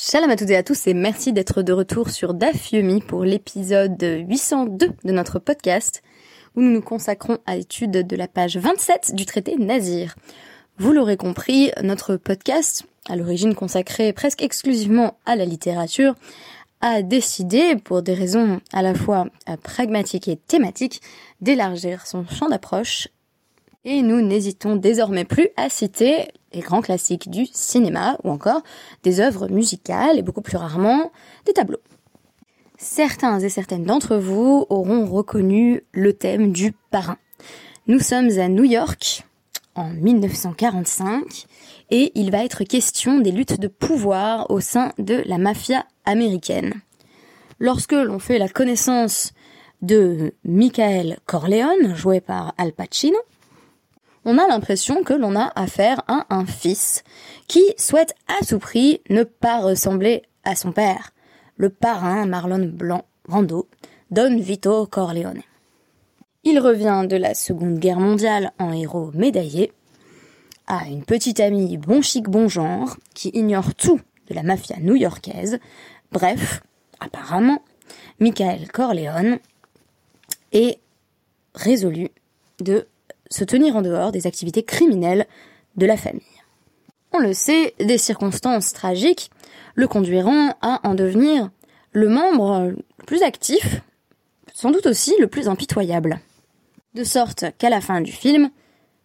Shalom à toutes et à tous et merci d'être de retour sur DAF Yomi pour l'épisode 802 de notre podcast où nous nous consacrons à l'étude de la page 27 du traité Nazir. Vous l'aurez compris, notre podcast, à l'origine consacré presque exclusivement à la littérature, a décidé, pour des raisons à la fois pragmatiques et thématiques, d'élargir son champ d'approche et nous n'hésitons désormais plus à citer les grands classiques du cinéma ou encore des œuvres musicales et beaucoup plus rarement des tableaux. Certains et certaines d'entre vous auront reconnu le thème du parrain. Nous sommes à New York en 1945 et il va être question des luttes de pouvoir au sein de la mafia américaine. Lorsque l'on fait la connaissance de Michael Corleone, joué par Al Pacino, on a l'impression que l'on a affaire à un fils qui souhaite à tout prix ne pas ressembler à son père, le parrain Marlon Blanc Brando, Don Vito Corleone. Il revient de la Seconde Guerre mondiale en héros médaillé, a une petite amie bon chic bon genre qui ignore tout de la mafia new-yorkaise. Bref, apparemment, Michael Corleone est résolu de se tenir en dehors des activités criminelles de la famille. On le sait, des circonstances tragiques le conduiront à en devenir le membre le plus actif, sans doute aussi le plus impitoyable. De sorte qu'à la fin du film,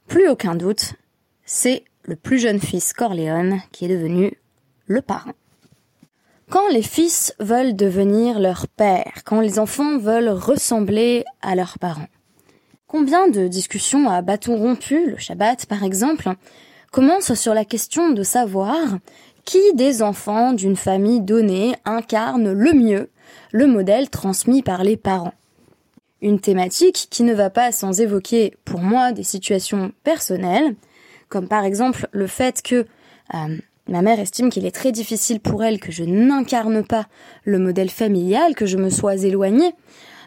plus aucun doute, c'est le plus jeune fils Corleone qui est devenu le parrain. Quand les fils veulent devenir leur père, quand les enfants veulent ressembler à leurs parents, Combien de discussions à bâton rompu, le Shabbat par exemple, commencent sur la question de savoir qui des enfants d'une famille donnée incarne le mieux le modèle transmis par les parents. Une thématique qui ne va pas sans évoquer pour moi des situations personnelles, comme par exemple le fait que euh, ma mère estime qu'il est très difficile pour elle que je n'incarne pas le modèle familial, que je me sois éloignée,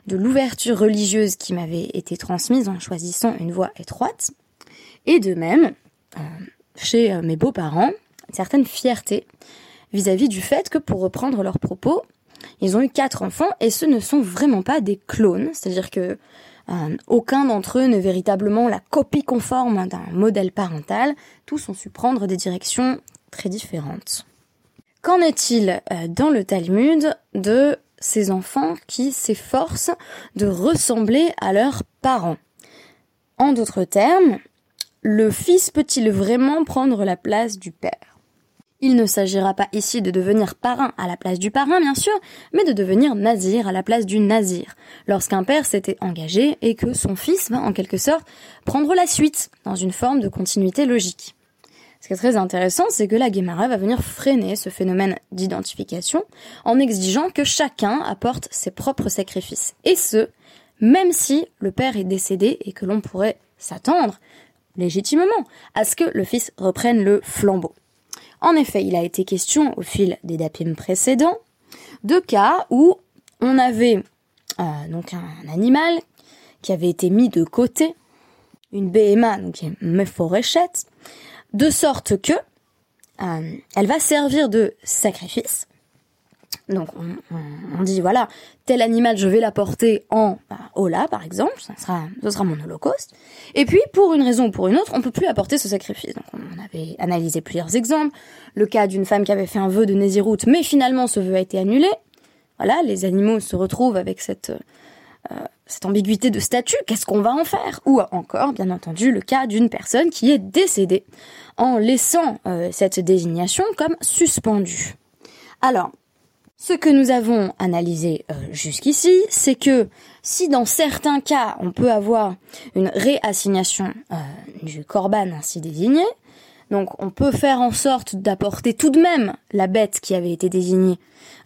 de l'ouverture religieuse qui m'avait été transmise en choisissant une voie étroite, et de même, euh, chez euh, mes beaux-parents, une certaine fierté vis-à-vis du fait que, pour reprendre leurs propos, ils ont eu quatre enfants et ce ne sont vraiment pas des clones, c'est-à-dire que euh, aucun d'entre eux n'est véritablement la copie conforme d'un modèle parental, tous ont su prendre des directions très différentes. Qu'en est-il dans le Talmud de ces enfants qui s'efforcent de ressembler à leurs parents. En d'autres termes, le fils peut-il vraiment prendre la place du père? Il ne s'agira pas ici de devenir parrain à la place du parrain, bien sûr, mais de devenir nazir à la place du nazir, lorsqu'un père s'était engagé et que son fils va en quelque sorte prendre la suite dans une forme de continuité logique. Ce qui est très intéressant, c'est que la Guémara va venir freiner ce phénomène d'identification en exigeant que chacun apporte ses propres sacrifices. Et ce, même si le père est décédé et que l'on pourrait s'attendre, légitimement, à ce que le fils reprenne le flambeau. En effet, il a été question au fil des dapim précédents de cas où on avait euh, donc un animal qui avait été mis de côté, une BMA, donc une mephoréchette, de sorte que euh, elle va servir de sacrifice. Donc on, dit voilà tel animal je vais l'apporter en bah, Ola par exemple, sera ce sera mon holocauste. Et puis pour une raison ou pour une autre on peut plus apporter ce sacrifice. Donc on avait analysé plusieurs exemples, le cas d'une femme qui avait fait un vœu de Néziroute mais finalement ce vœu a été annulé. Voilà les animaux se retrouvent avec cette euh, cette ambiguïté de statut, qu'est-ce qu'on va en faire? Ou encore, bien entendu, le cas d'une personne qui est décédée en laissant euh, cette désignation comme suspendue. Alors, ce que nous avons analysé euh, jusqu'ici, c'est que si dans certains cas on peut avoir une réassignation du corban ainsi désigné, donc on peut faire en sorte d'apporter tout de même la bête qui avait été désignée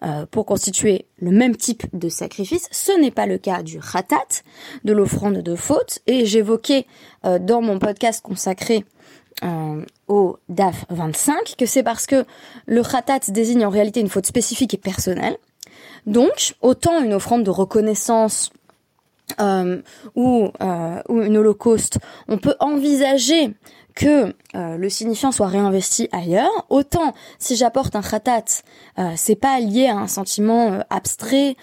euh, pour constituer le même type de sacrifice. Ce n'est pas le cas du ratat, de l'offrande de faute, et j'évoquais euh, dans mon podcast consacré euh, au DAF 25 que c'est parce que le ratat désigne en réalité une faute spécifique et personnelle. Donc, autant une offrande de reconnaissance ou, ou une holocauste, on peut envisager que euh, le signifiant soit réinvesti ailleurs, autant si j'apporte un khatat, euh, c'est pas lié à un sentiment euh, abstrait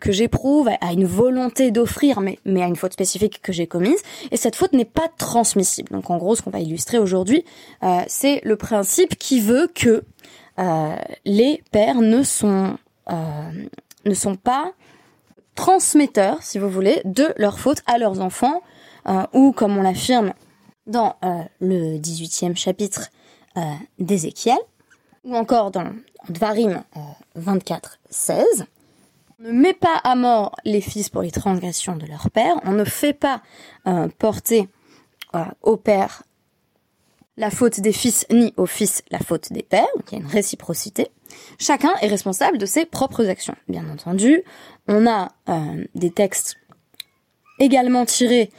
que j'éprouve, à une volonté d'offrir, mais, à une faute spécifique que j'ai commise, et cette faute n'est pas transmissible. Donc en gros, ce qu'on va illustrer aujourd'hui, c'est le principe qui veut que les pères ne sont ne sont pas transmetteurs, si vous voulez, de leur faute à leurs enfants, ou comme on l'affirme dans euh, le 18e chapitre euh, d'Ézéchiel, ou encore dans Dvarim 24, euh, 16. On ne met pas à mort les fils pour les transgressions de leur père, on ne fait pas porter au père la faute des fils ni au fils la faute des pères, donc il y a une réciprocité. Chacun est responsable de ses propres actions. Bien entendu, on a des textes également tirés,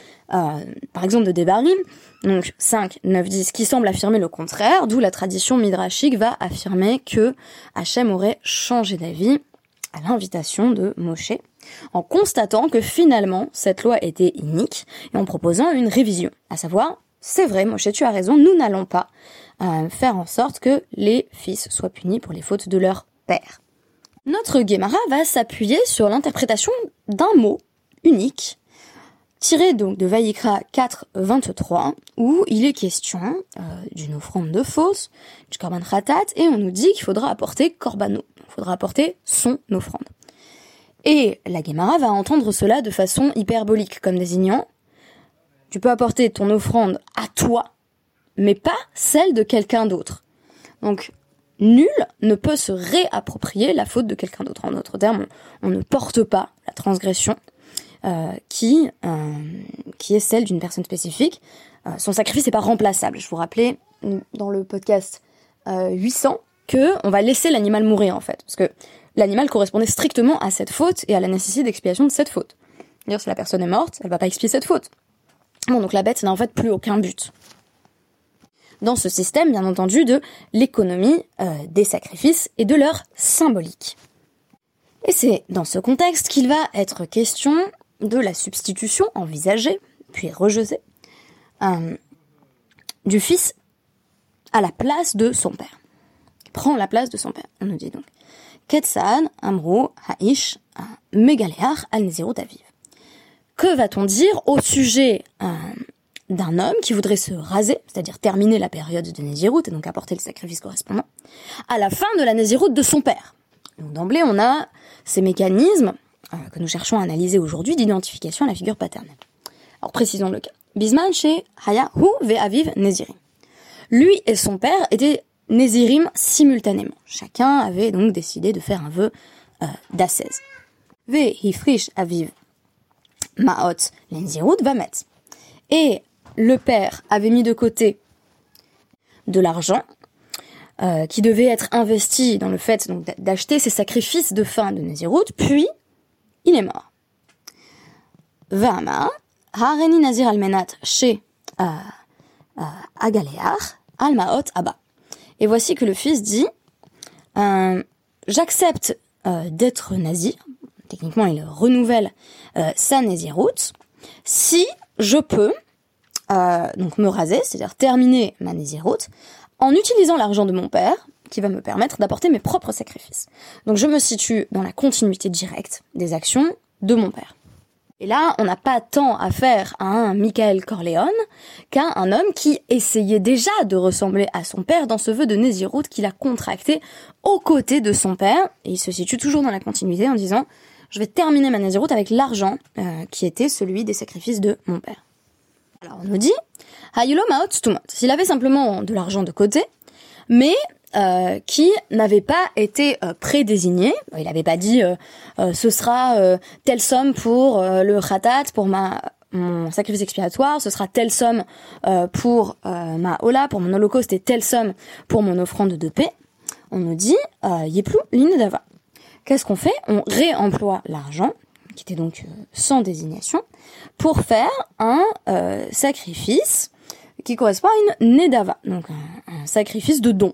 par exemple de Devarim, donc 5, 9, 10, qui semble affirmer le contraire, d'où la tradition midrashique va affirmer que Hachem aurait changé d'avis à l'invitation de Moshe, en constatant que finalement cette loi était inique et en proposant une révision, à savoir, c'est vrai, Moshe, tu as raison, nous n'allons pas euh, faire en sorte que les fils soient punis pour les fautes de leur père. Notre Gemara va s'appuyer sur l'interprétation d'un mot unique tiré donc de Vaïkra 4, 23, où il est question euh, d'une offrande de fausse, du korban khatat, et on nous dit qu'il faudra apporter korbano, il faudra apporter son offrande. Et la Gemara va entendre cela de façon hyperbolique, comme désignant tu peux apporter ton offrande à toi, mais pas celle de quelqu'un d'autre. Donc, nul ne peut se réapproprier la faute de quelqu'un d'autre. En d'autres termes, on ne porte pas la transgression qui, euh, qui est celle d'une personne spécifique. Euh, son sacrifice n'est pas remplaçable. Je vous rappelais dans le podcast 800 que on va laisser l'animal mourir en fait, parce que l'animal correspondait strictement à cette faute et à la nécessité d'expiation de cette faute. D'ailleurs, si la personne est morte, elle va pas expier cette faute. Bon, donc la bête n'a en fait plus aucun but. Dans ce système, bien entendu, de l'économie des sacrifices et de leur symbolique. Et c'est dans ce contexte qu'il va être question de la substitution envisagée, puis rejetée, euh, du fils à la place de son père. prend la place de son père. On nous dit donc. Ketsan, Amro, Haish, Megaleach, al. Que va-t-on dire au sujet euh, d'un homme qui voudrait se raser, c'est-à-dire terminer la période de Nézirut et donc apporter le sacrifice correspondant, à la fin de la Nézirut de son père? Donc d'emblée, on a ces mécanismes que nous cherchons à analyser aujourd'hui d'identification à la figure paternelle. Alors précisons le cas. Bisman chez Haya Hu ve Aviv Nezirim. Lui et son père étaient Nézirim simultanément. Chacun avait donc décidé de faire un vœu euh, d'ascèse. Ve Hifrish Aviv Maot Lenzirut Vamet. Et le père avait mis de côté de l'argent euh, qui devait être investi dans le fait d'acheter ses sacrifices de fin de Nézirut, puis il est mort. Vama, Hareni Nazir Almenat chez euh, euh, Agaleach, Almaot Abba. Et voici que le fils dit euh, J'accepte d'être nazir. Techniquement, il renouvelle sa naziroute si je peux donc me raser, c'est-à-dire terminer ma naziroute, en utilisant l'argent de mon père qui va me permettre d'apporter mes propres sacrifices. Donc je me situe dans la continuité directe des actions de mon père. Et là, on n'a pas tant à faire à un Michael Corleone qu'à un homme qui essayait déjà de ressembler à son père dans ce vœu de Nézirut qu'il a contracté aux côtés de son père. Et il se situe toujours dans la continuité en disant je vais terminer ma Nézirut avec l'argent euh, qui était celui des sacrifices de mon père. Alors on nous dit, s'il avait simplement de l'argent de côté, mais euh, qui n'avait pas été euh, prédésigné. Il n'avait pas dit euh, ce sera telle somme pour le khatat, pour ma mon sacrifice expiatoire, ce sera telle somme pour ma hola, pour mon holocauste et telle somme pour mon offrande de paix. On nous dit yeplu l'inedava. Qu'est-ce qu'on fait? On réemploie l'argent qui était donc sans désignation pour faire un sacrifice qui correspond à une nedava, donc un sacrifice de don.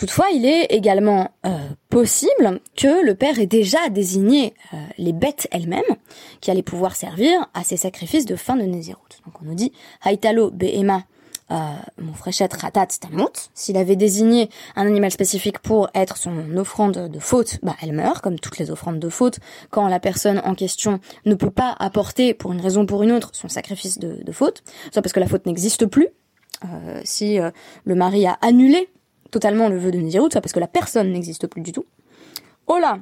Toutefois, il est également euh, possible que le père ait déjà désigné euh, les bêtes elles-mêmes qui allaient pouvoir servir à ces sacrifices de fin de Nézirut. Donc on nous dit Haitalo Behema euh, mon fréchette ratat tamut. S'il avait désigné un animal spécifique pour être son offrande de faute, bah elle meurt, comme toutes les offrandes de faute, quand la personne en question ne peut pas apporter, pour une raison ou pour une autre, son sacrifice de, de faute, soit parce que la faute n'existe plus, euh, si euh, le mari a annulé totalement le vœu de Nézirut, soit parce que la personne n'existe plus du tout. Ola,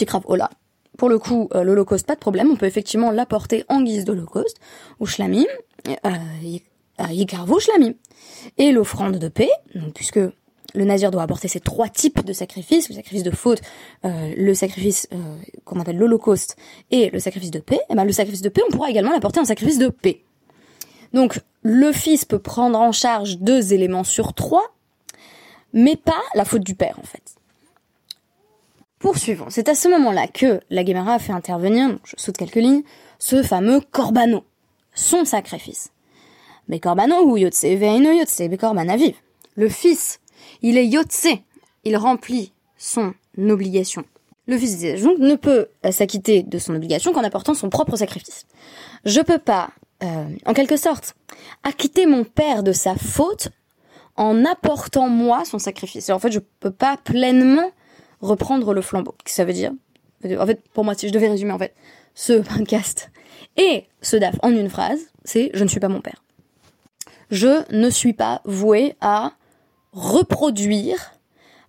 grave Ola. Pour le coup, euh, l'Holocauste, pas de problème, on peut effectivement l'apporter en guise d'Holocauste, ou Shlamim, euh, Yikarvu Shlamim. Et l'offrande de paix, puisque le nazir doit apporter ces trois types de sacrifices, le sacrifice de faute, euh, le sacrifice euh, qu'on appelle l'holocauste et le sacrifice de paix, et eh ben le sacrifice de paix, on pourra également l'apporter en sacrifice de paix. Donc le fils peut prendre en charge deux éléments sur trois, mais pas la faute du père en fait. Poursuivons. C'est à ce moment-là que la Gemara a fait intervenir, je saute quelques lignes, ce fameux corbano, son sacrifice. Bekorbano ou yotse veino yotse aviv. Le fils, il est yotse, il remplit son obligation. Le fils donc ne peut s'acquitter de son obligation qu'en apportant son propre sacrifice. Je peux pas, euh, en quelque sorte, acquitter mon père de sa faute en apportant moi son sacrifice. Et en fait, je peux pas pleinement reprendre le flambeau. Qu'est-ce que ça veut dire? En fait, pour moi, si je devais résumer en fait ce podcast et ce DAF en une phrase, c'est je ne suis pas mon père je ne suis pas vouée à reproduire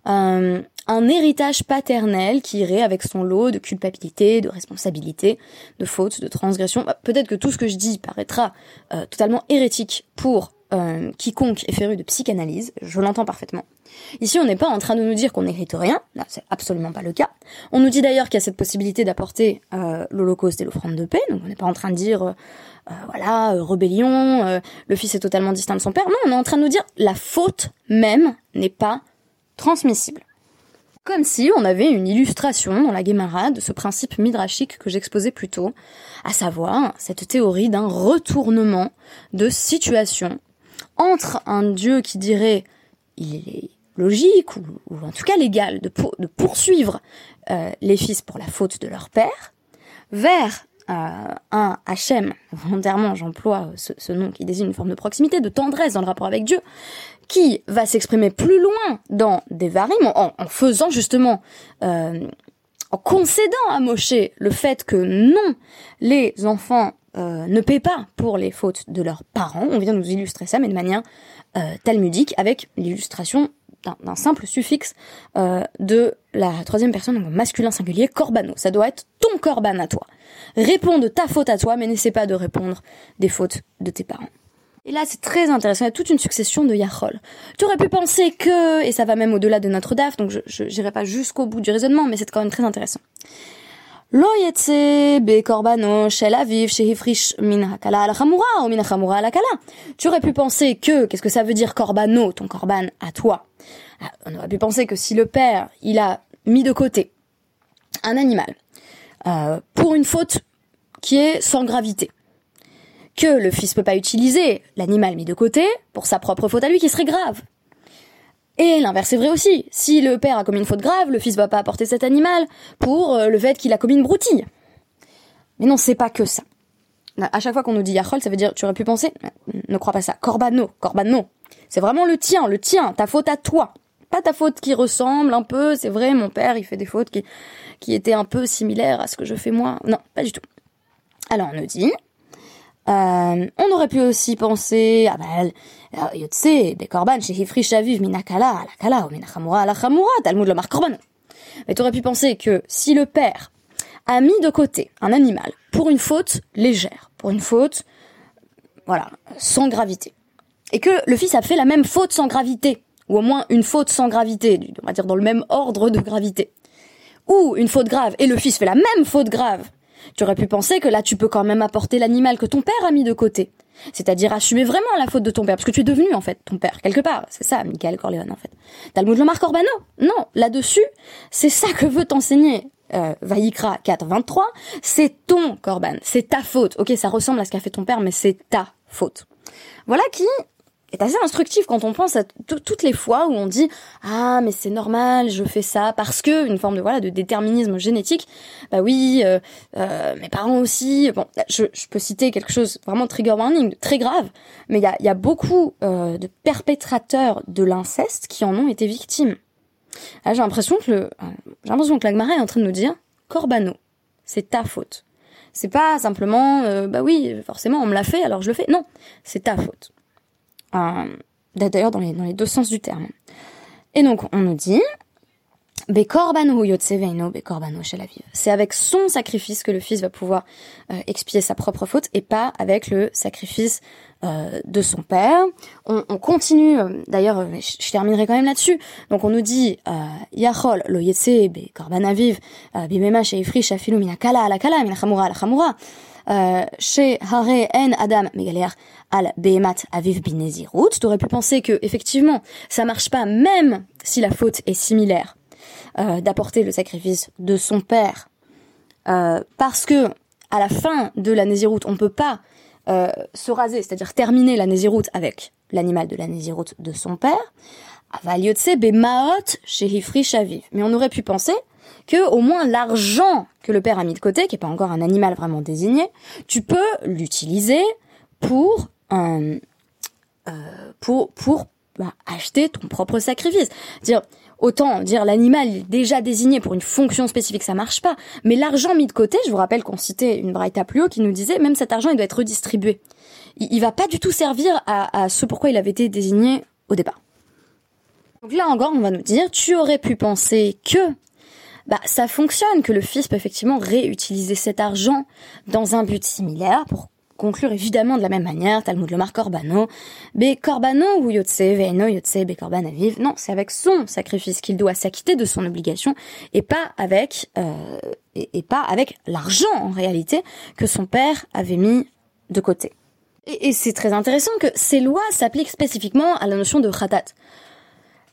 euh, un héritage paternel qui irait avec son lot de culpabilité, de responsabilité, de fautes, de transgression. Bah, peut-être que tout ce que je dis paraîtra euh, totalement hérétique pour euh, quiconque est féru de psychanalyse, je l'entends parfaitement. Ici, on n'est pas en train de nous dire qu'on n'hérite rien, c'est absolument pas le cas. On nous dit d'ailleurs qu'il y a cette possibilité d'apporter l'Holocauste et l'offrande de paix, donc on n'est pas en train de dire euh, voilà, euh, rébellion, euh, le fils est totalement distinct de son père. Non, on est en train de nous dire la faute même n'est pas transmissible. Comme si on avait une illustration dans la Gemara de ce principe midrashique que j'exposais plus tôt, à savoir cette théorie d'un retournement de situation entre un dieu qui dirait il est logique ou, en tout cas légal de, poursuivre les fils pour la faute de leur père vers un Hachem, volontairement j'emploie ce, nom qui désigne une forme de proximité, de tendresse dans le rapport avec Dieu, qui va s'exprimer plus loin dans des varim, en, faisant justement, euh, en concédant à Moshe le fait que non, les enfants euh, ne paient pas pour les fautes de leurs parents. On vient nous illustrer ça, mais de manière euh, talmudique, avec l'illustration d'un simple suffixe de la troisième personne, masculin singulier, corbano. Ça doit être ton corban à toi. Réponds de ta faute à toi, mais n'essaie pas de répondre des fautes de tes parents. Et là, c'est très intéressant. Il y a toute une succession de yachol. Tu aurais pu penser que, et ça va même au-delà de notre DAF, donc je n'irai pas jusqu'au bout du raisonnement, mais c'est quand même très intéressant. Shel aviv shehifrish min hakala al ou min al hakala. Tu aurais pu penser que, qu'est-ce que ça veut dire corbano, ton corban à toi? Ah, on aurait pu penser que si le père, il a mis de côté un animal, euh, pour une faute qui est sans gravité. Que le fils peut pas utiliser l'animal mis de côté pour sa propre faute à lui qui serait grave. Et l'inverse est vrai aussi. Si le père a commis une faute grave, le fils va pas apporter cet animal pour euh, le fait qu'il a commis une broutille. Mais non, c'est pas que ça. À chaque fois qu'on nous dit Yachol, ça veut dire tu aurais pu penser, ne crois pas ça. Corbano, Corbano. C'est vraiment le tien, le tien, ta faute à toi pas ta faute qui ressemble un peu, c'est vrai, mon père, il fait des fautes qui, qui étaient un peu similaires à ce que je fais moi. Non, pas du tout. Alors on nous dit, euh, on aurait pu aussi penser, ah ben, yotse, bekorban, shehifri shaviv minakala, alakala, minachamura, alachamura, talmud le korban. Mais t'aurais pu penser que si le père a mis de côté un animal pour une faute légère, pour une faute, voilà, sans gravité, et que le fils a fait la même faute sans gravité, ou au moins une faute sans gravité, on va dire dans le même ordre de gravité, ou une faute grave, et le fils fait la même faute grave, tu aurais pu penser que là tu peux quand même apporter l'animal que ton père a mis de côté. C'est-à-dire assumer vraiment la faute de ton père, parce que tu es devenu en fait ton père, quelque part. C'est ça, Michael Corleone en fait. Talmud Lomar Corbano? Non, là-dessus, c'est ça que veut t'enseigner euh, Vaïkra 4, 23, c'est ton Corban, c'est ta faute. Ok, ça ressemble à ce qu'a fait ton père, mais c'est ta faute. Voilà qui est assez instructif quand on pense à toutes les fois où on dit ah mais c'est normal je fais ça parce que une forme de voilà de déterminisme génétique. Bah oui euh, euh, mes parents aussi. Bon je, je, peux citer quelque chose vraiment trigger warning très grave mais il y a, y a beaucoup euh, de perpétrateurs de l'inceste qui en ont été victimes. J'ai l'impression que le j'ai l'impression que la est en train de nous dire Corbano c'est ta faute. C'est pas simplement euh, bah oui forcément on me l'a fait alors je le fais. Non c'est ta faute. euh, d'ailleurs dans les, dans les deux sens du terme. Et donc on nous dit c'est avec son sacrifice que le fils va pouvoir euh, expier sa propre faute et pas avec le sacrifice euh, de son père. On, on continue, euh, d'ailleurs, je, terminerai quand même là-dessus. Donc on nous dit Yachol lo yetse be korban aviv bimema sheifri shafilu mina kala ala kala chamura chez Hare en Adam al Behemat Aviv Binezirut. T'aurais pu penser que effectivement ça marche pas même si la faute est similaire euh, d'apporter le sacrifice de son père euh, parce que à la fin de la Nézirut on peut pas euh, se raser, c'est-à-dire terminer la Nézirut avec l'animal de la Nézirut de son père. Avaliotse chez Hifri. Mais on aurait pu penser que au moins l'argent que le père a mis de côté, qui est pas encore un animal vraiment désigné, tu peux l'utiliser pour euh, pour pour bah, acheter ton propre sacrifice. Dire autant dire l'animal déjà désigné pour une fonction spécifique, ça marche pas. Mais l'argent mis de côté, je vous rappelle qu'on citait une braïta plus haut qui nous disait même cet argent il doit être redistribué. Il, il va pas du tout servir à, à ce pourquoi il avait été désigné au départ. Donc là encore, on va nous dire, tu aurais pu penser que bah, ça fonctionne, que le fils peut effectivement réutiliser cet argent dans un but similaire pour conclure évidemment de la même manière, Talmud Lomar Corbano, Be Corbano ou Yotse, Veino Yotse, Be Korban Aviv. Non, c'est avec son sacrifice qu'il doit s'acquitter de son obligation et pas avec, euh, et, pas avec l'argent en réalité que son père avait mis de côté. Et, c'est très intéressant que ces lois s'appliquent spécifiquement à la notion de khatat,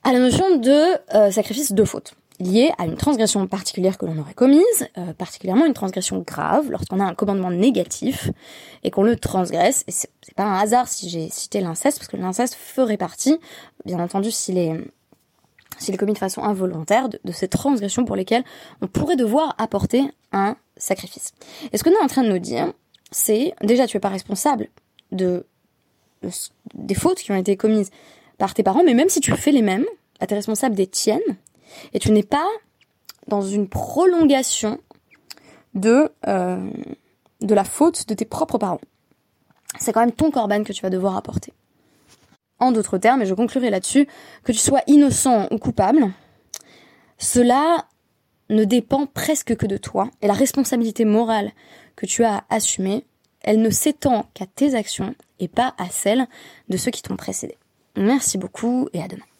à la notion de euh, sacrifice de faute lié à une transgression particulière que l'on aurait commise, euh, particulièrement une transgression grave, lorsqu'on a un commandement négatif et qu'on le transgresse. Et c'est pas un hasard si j'ai cité l'inceste, parce que l'inceste ferait partie, bien entendu, s'il est, s'il est commis de façon involontaire, de, ces transgressions pour lesquelles on pourrait devoir apporter un sacrifice. Et ce nous est en train de nous dire, c'est déjà tu es pas responsable de, des fautes qui ont été commises par tes parents, mais même si tu fais les mêmes, bah, tu es responsable des tiennes et tu n'es pas dans une prolongation de, euh, de la faute de tes propres parents. C'est quand même ton corban que tu vas devoir apporter. En d'autres termes, et je conclurai là-dessus, que tu sois innocent ou coupable, cela ne dépend presque que de toi, et la responsabilité morale que tu as à assumer, elle ne s'étend qu'à tes actions et pas à celles de ceux qui t'ont précédé. Merci beaucoup et à demain.